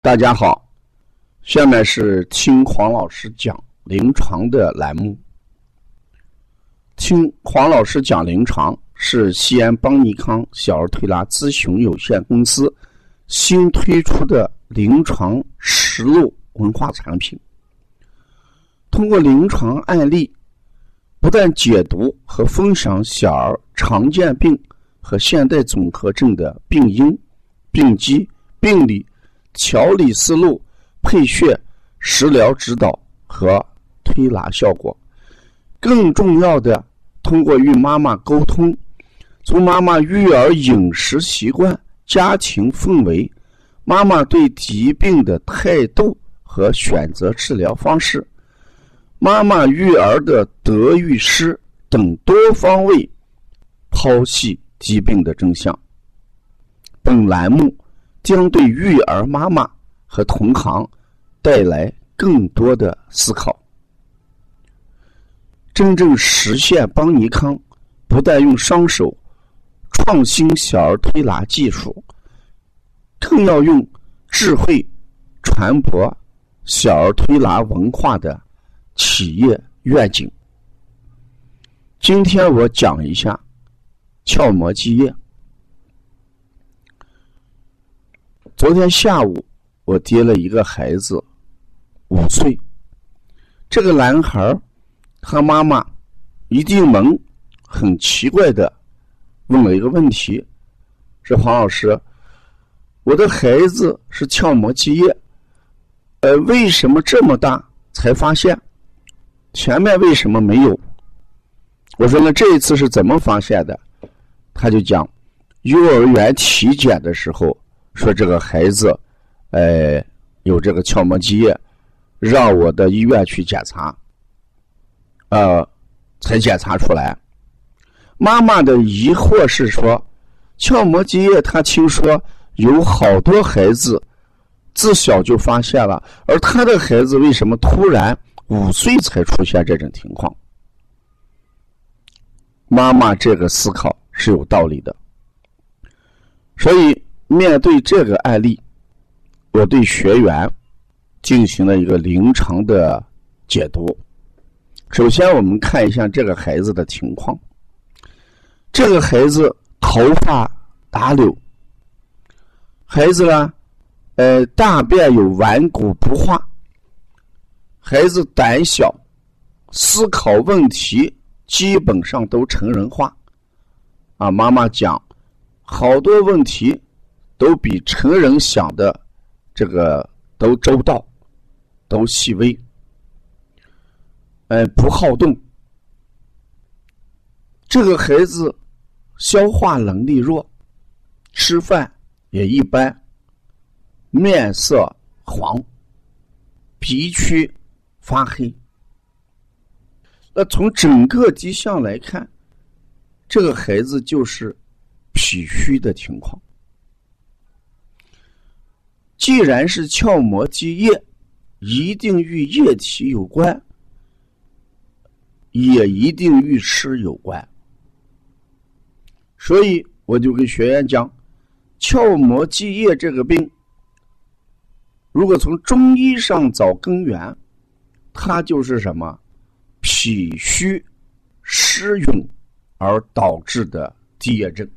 大家好，下面是听黄老师讲临床的栏目。听黄老师讲临床是西安邦尼康小儿推拿咨询有限公司新推出的临床实录文化产品。通过临床案例，不断解读和分享小儿常见病和现代综合症的病因、病机、病理。调理思路、配穴、食疗指导和推拿效果，更重要的，通过与妈妈沟通，从妈妈育儿饮食习惯、家庭氛围、妈妈对疾病的态度和选择治疗方式、妈妈育儿的得与失等多方位剖析疾病的真相。本栏目。将对育儿妈妈和同行带来更多的思考。真正实现邦尼康不但用双手创新小儿推拿技术，更要用智慧传播小儿推拿文化的企业愿景。今天我讲一下鞘膜积液。昨天下午，我接了一个孩子，五岁。这个男孩他妈妈一进门，很奇怪的问了一个问题：“说黄老师，我的孩子是鞘膜积液，呃，为什么这么大才发现？前面为什么没有？”我说：“那这一次是怎么发现的？”他就讲，幼儿园体检的时候。说这个孩子，哎，有这个鞘膜积液，让我的医院去检查，呃，才检查出来。妈妈的疑惑是说，鞘膜积液，他听说有好多孩子自小就发现了，而他的孩子为什么突然五岁才出现这种情况？妈妈这个思考是有道理的，所以。面对这个案例，我对学员进行了一个临床的解读。首先，我们看一下这个孩子的情况。这个孩子头发打绺，孩子呢，呃，大便有顽固不化，孩子胆小，思考问题基本上都成人化。啊，妈妈讲好多问题。都比成人想的这个都周到，都细微，哎，不好动。这个孩子消化能力弱，吃饭也一般，面色黄，脾区发黑。那从整个迹象来看，这个孩子就是脾虚的情况。既然是鞘膜积液，一定与液体有关，也一定与湿有关。所以我就跟学员讲，鞘膜积液这个病，如果从中医上找根源，它就是什么？脾虚湿涌而导致的积液症。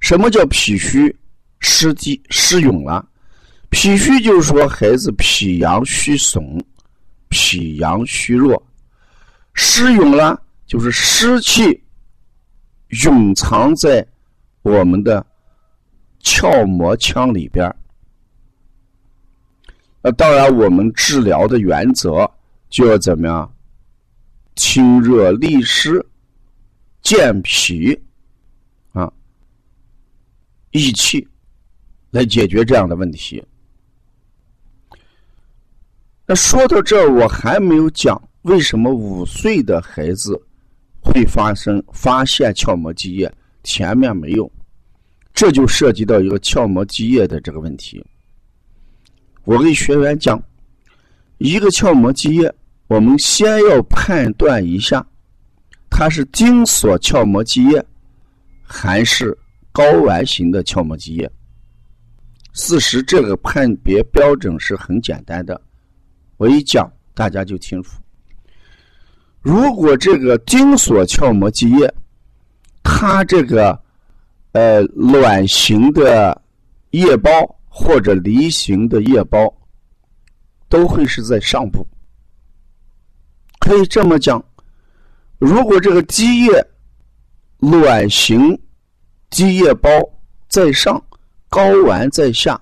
什么叫脾虚？湿积湿涌了，脾虚就是说孩子脾阳虚损，脾阳虚弱；湿涌了就是湿气涌藏在我们的鞘膜腔里边那当然，我们治疗的原则就要怎么样？清热利湿，健脾啊，益气。来解决这样的问题。那说到这，我还没有讲为什么五岁的孩子会发生发现鞘膜积液，前面没有，这就涉及到一个鞘膜积液的这个问题。我给学员讲，一个鞘膜积液，我们先要判断一下，它是精索鞘膜积液还是睾丸型的鞘膜积液。事实这个判别标准是很简单的，我一讲大家就清楚。如果这个精索鞘膜积液，它这个呃卵形的液包或者梨形的液包，都会是在上部。可以这么讲，如果这个积液卵形积液包在上，睾丸在下，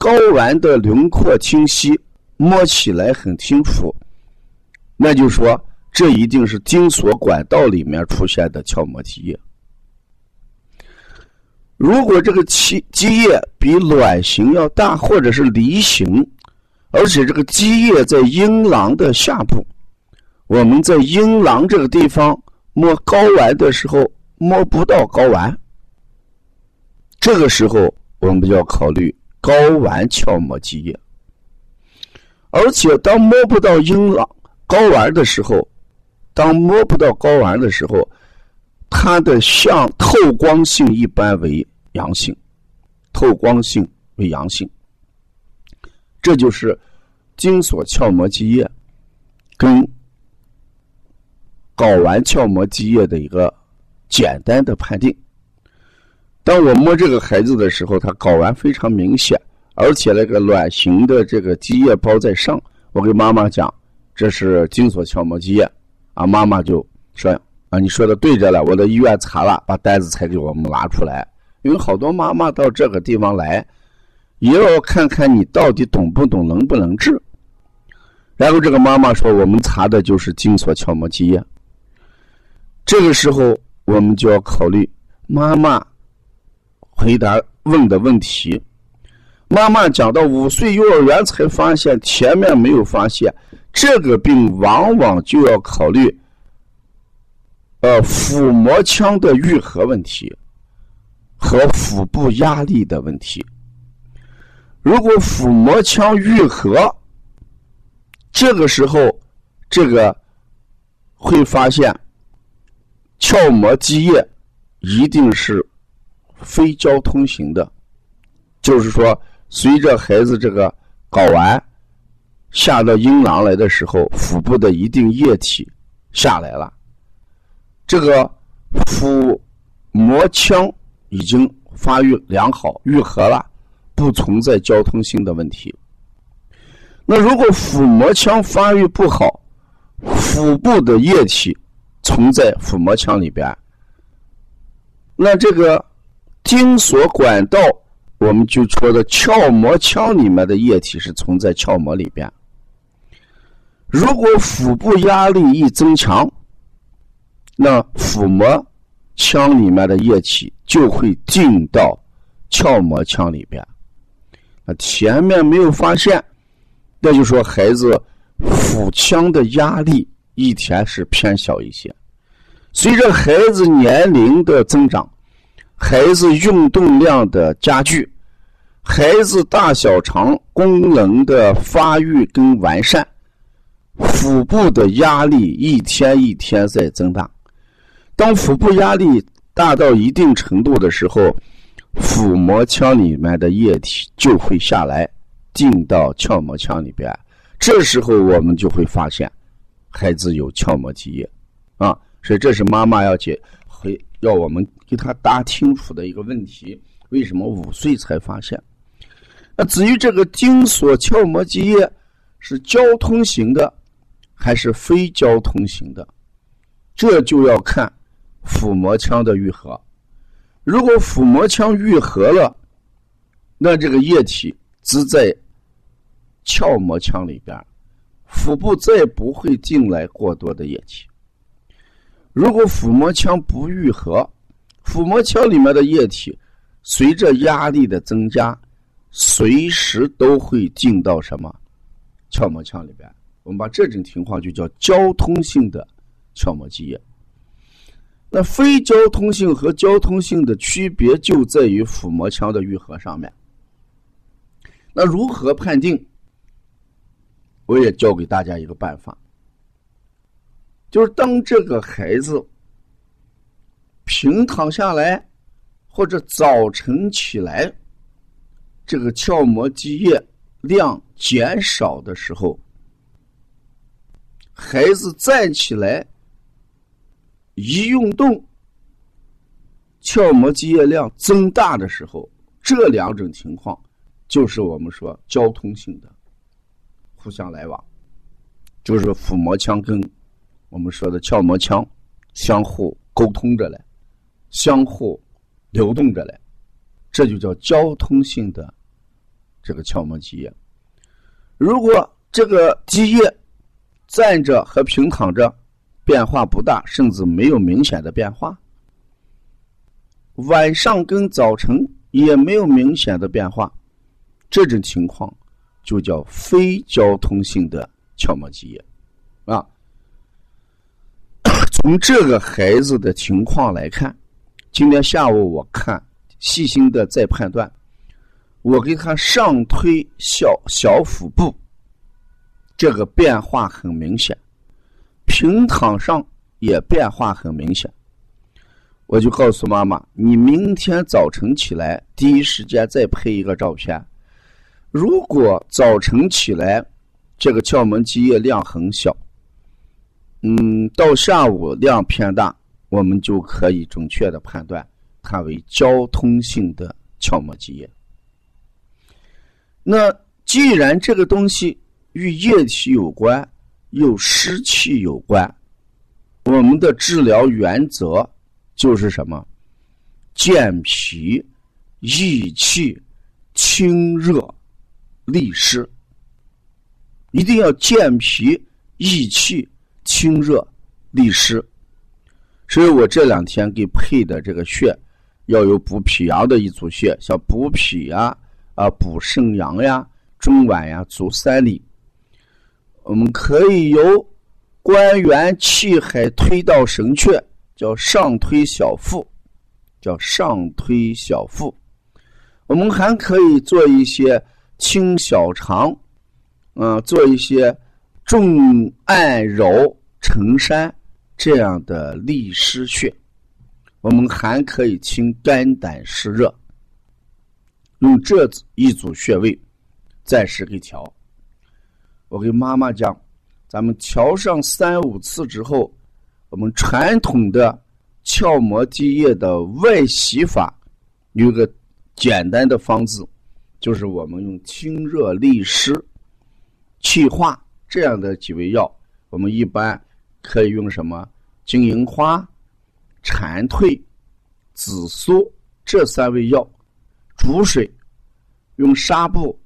睾丸的轮廓清晰，摸起来很清楚，那就说这一定是精索管道里面出现的鞘膜积液。如果这个积积液比卵形要大，或者是梨形，而且这个积液在阴囊的下部，我们在阴囊这个地方摸睾丸的时候摸不到睾丸，这个时候我们就要考虑睾丸鞘膜积液。而且当摸不到阴囊睾丸的时候，当摸不到睾丸的时候。它的像透光性一般为阳性，透光性为阳性，这就是精索鞘膜积液跟睾丸鞘膜积液的一个简单的判定。当我摸这个孩子的时候，他睾丸非常明显，而且那个卵形的这个积液包在上，我给妈妈讲这是精索鞘膜积液，啊，妈妈就说。啊，你说的对着了，我到医院查了，把单子才给我们拿出来。因为好多妈妈到这个地方来，也要看看你到底懂不懂，能不能治。然后这个妈妈说，我们查的就是精索鞘膜积液。这个时候，我们就要考虑妈妈回答问的问题。妈妈讲到五岁幼儿园才发现，前面没有发现，这个病往往就要考虑。呃，腹膜腔的愈合问题和腹部压力的问题。如果腹膜腔愈合，这个时候，这个会发现鞘膜积液一定是非交通型的，就是说，随着孩子这个睾丸下到阴囊来的时候，腹部的一定液体下来了。这个腹膜腔已经发育良好、愈合了，不存在交通性的问题。那如果腹膜腔发育不好，腹部的液体存在腹膜腔里边，那这个精索管道，我们就说的鞘膜腔里面的液体是存在鞘膜里边。如果腹部压力一增强，那腹膜腔里面的液体就会进到鞘膜腔里边，那前面没有发现，那就说孩子腹腔的压力一天是偏小一些。随着孩子年龄的增长，孩子运动量的加剧，孩子大小肠功能的发育跟完善，腹部的压力一天一天在增大。当腹部压力大到一定程度的时候，腹膜腔里面的液体就会下来，进到鞘膜腔里边。这时候我们就会发现，孩子有鞘膜积液，啊，所以这是妈妈要解，会要我们给他答清楚的一个问题：为什么五岁才发现？那至于这个精索鞘膜积液是交通型的，还是非交通型的，这就要看。腹膜腔的愈合，如果腹膜腔愈合了，那这个液体只在鞘膜腔里边，腹部再不会进来过多的液体。如果腹膜腔不愈合，腹膜腔里面的液体随着压力的增加，随时都会进到什么鞘膜腔里边。我们把这种情况就叫交通性的鞘膜积液。那非交通性和交通性的区别就在于腹膜腔的愈合上面。那如何判定？我也教给大家一个办法，就是当这个孩子平躺下来，或者早晨起来，这个鞘膜积液量减少的时候，孩子站起来一运动，鞘膜积液量增大的时候，这两种情况就是我们说交通性的互相来往，就是腹膜腔跟我们说的鞘膜腔相互沟通着来，相互流动着来，这就叫交通性的这个鞘膜积液。如果这个积液站着和平躺着变化不大，甚至没有明显的变化，晚上跟早晨也没有明显的变化，这种情况就叫非交通性的鞘膜积液。从这个孩子的情况来看，今天下午我看细心的再判断，我给他上推小小腹部，这个变化很明显，平躺上也变化很明显。我就告诉妈妈，你明天早晨起来第一时间再拍一个照片。如果早晨起来这个窍门积液量很小。嗯，到下午量偏大，我们就可以准确的判断它为交通性的鞘膜积液。那既然这个东西与液体有关，又湿气有关，我们的治疗原则就是什么？健脾、益气、清热、利湿，一定要健脾、益气。清热利湿，所以我这两天给配的这个穴，要有补脾阳的一组穴，像补脾呀、啊补肾阳呀、中脘呀、足三里。我们可以由关元气海推到神阙，叫上推小腹，叫上推小腹。我们还可以做一些清小肠，嗯，做一些重按揉。承山这样的利湿穴，我们还可以清肝胆湿热，用这一组穴位暂时给调。我给妈妈讲，咱们调上三五次之后，我们传统的鞘膜积液的外洗法有个简单的方子，就是我们用清热利湿、气化这样的几味药，我们一般。可以用什么？金银花、蝉蜕、紫苏这三味药煮水，用纱布，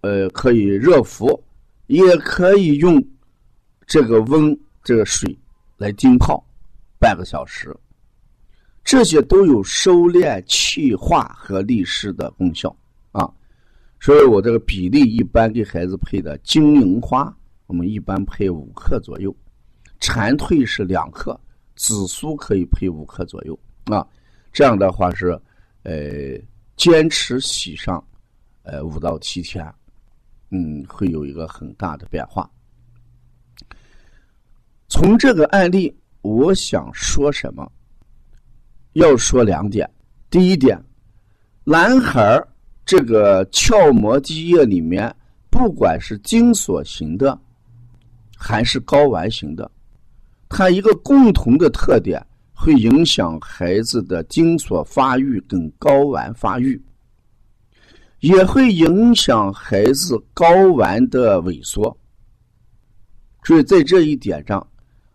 呃，可以热敷，也可以用这个温这个水来浸泡半个小时。这些都有收敛气化和利湿的功效啊。所以我这个比例一般给孩子配的金银花，我们一般配五克左右。蝉蜕是两克，紫苏可以配五克左右啊。这样的话是，呃，坚持洗上，呃，五到七天，嗯，会有一个很大的变化。从这个案例，我想说什么？要说两点。第一点，男孩这个鞘膜积液里面，不管是精索型的，还是睾丸型的。它一个共同的特点，会影响孩子的精索发育跟睾丸发育，也会影响孩子睾丸的萎缩。所以在这一点上，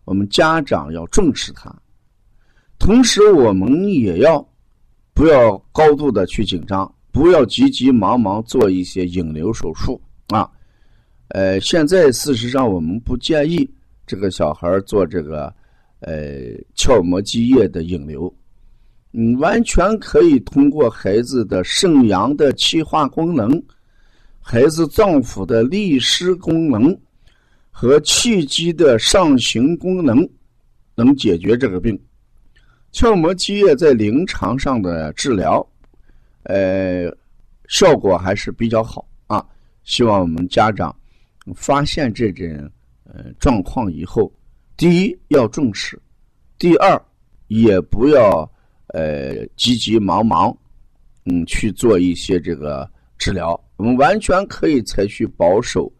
我们家长要重视它。同时，我们也要不要高度的去紧张，不要急急忙忙做一些引流手术啊。呃，现在事实上我们不建议。这个小孩做这个，呃，鞘膜积液的引流，嗯，完全可以通过孩子的肾阳的气化功能，孩子脏腑的利湿功能和气机的上行功能，能解决这个病。鞘膜积液在临床上的治疗，呃，效果还是比较好啊。希望我们家长发现这种。呃，状况以后，第一要重视，第二也不要呃急急忙忙，嗯去做一些这个治疗，我们完全可以采取保守，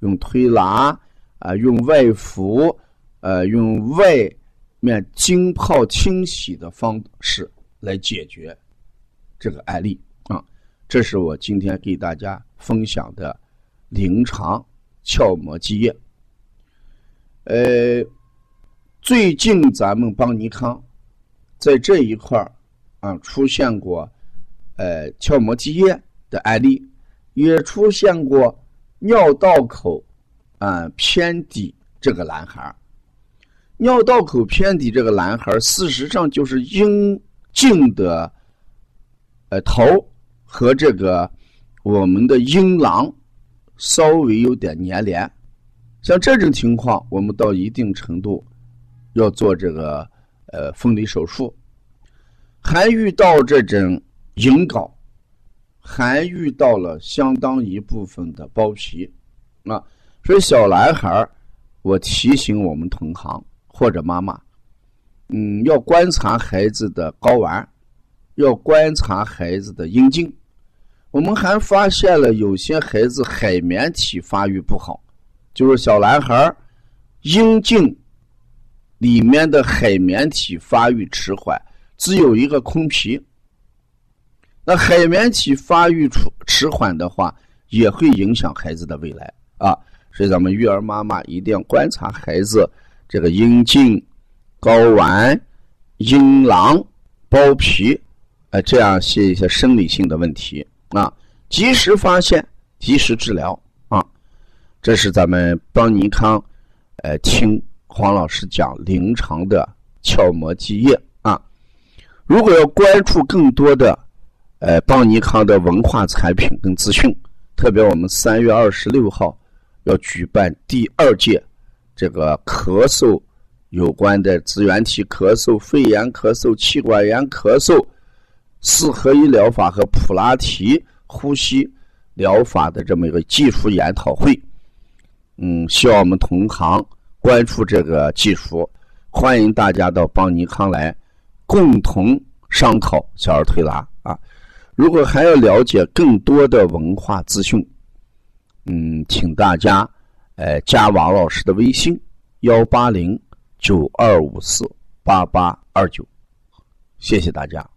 用推拿啊，用外敷，呃，用外面浸泡清洗的方式来解决这个案例啊。这是我今天给大家分享的临床鞘膜积液。呃，最近咱们邦尼康在这一块啊出现过呃鞘膜积液。的案例也出现过尿道口啊偏低这个男孩尿道口偏低这个男孩事实上就是阴茎的呃头和这个我们的阴囊稍微有点粘连，像这种情况，我们到一定程度要做这个呃分离手术，还遇到这种隐睾。还遇到了相当一部分的包皮，啊，所以小男孩我提醒我们同行或者妈妈，嗯，要观察孩子的睾丸，要观察孩子的阴茎。我们还发现了有些孩子海绵体发育不好，就是小男孩阴茎里面的海绵体发育迟缓，只有一个空皮。那海绵体发育迟迟缓的话，也会影响孩子的未来啊。所以咱们育儿妈妈一定要观察孩子这个阴茎、睾丸、阴囊、包皮，呃，这样些一些生理性的问题啊，及时发现，及时治疗。这是咱们邦尼康，呃，听黄老师讲临床的鞘膜积液啊。如果要关注更多的。呃，邦尼康的文化产品跟资讯，特别我们三月二十六号要举办第二届这个咳嗽有关的支原体咳嗽、肺炎咳嗽、气管炎咳嗽四合一疗法和普拉提呼吸疗法的这么一个技术研讨会。嗯，希望我们同行关注这个技术，欢迎大家到邦尼康来共同商讨小儿推拿啊。如果还要了解更多的文化资讯，嗯，请大家，呃，加王老师的微信：幺八零九二五四八八二九，谢谢大家。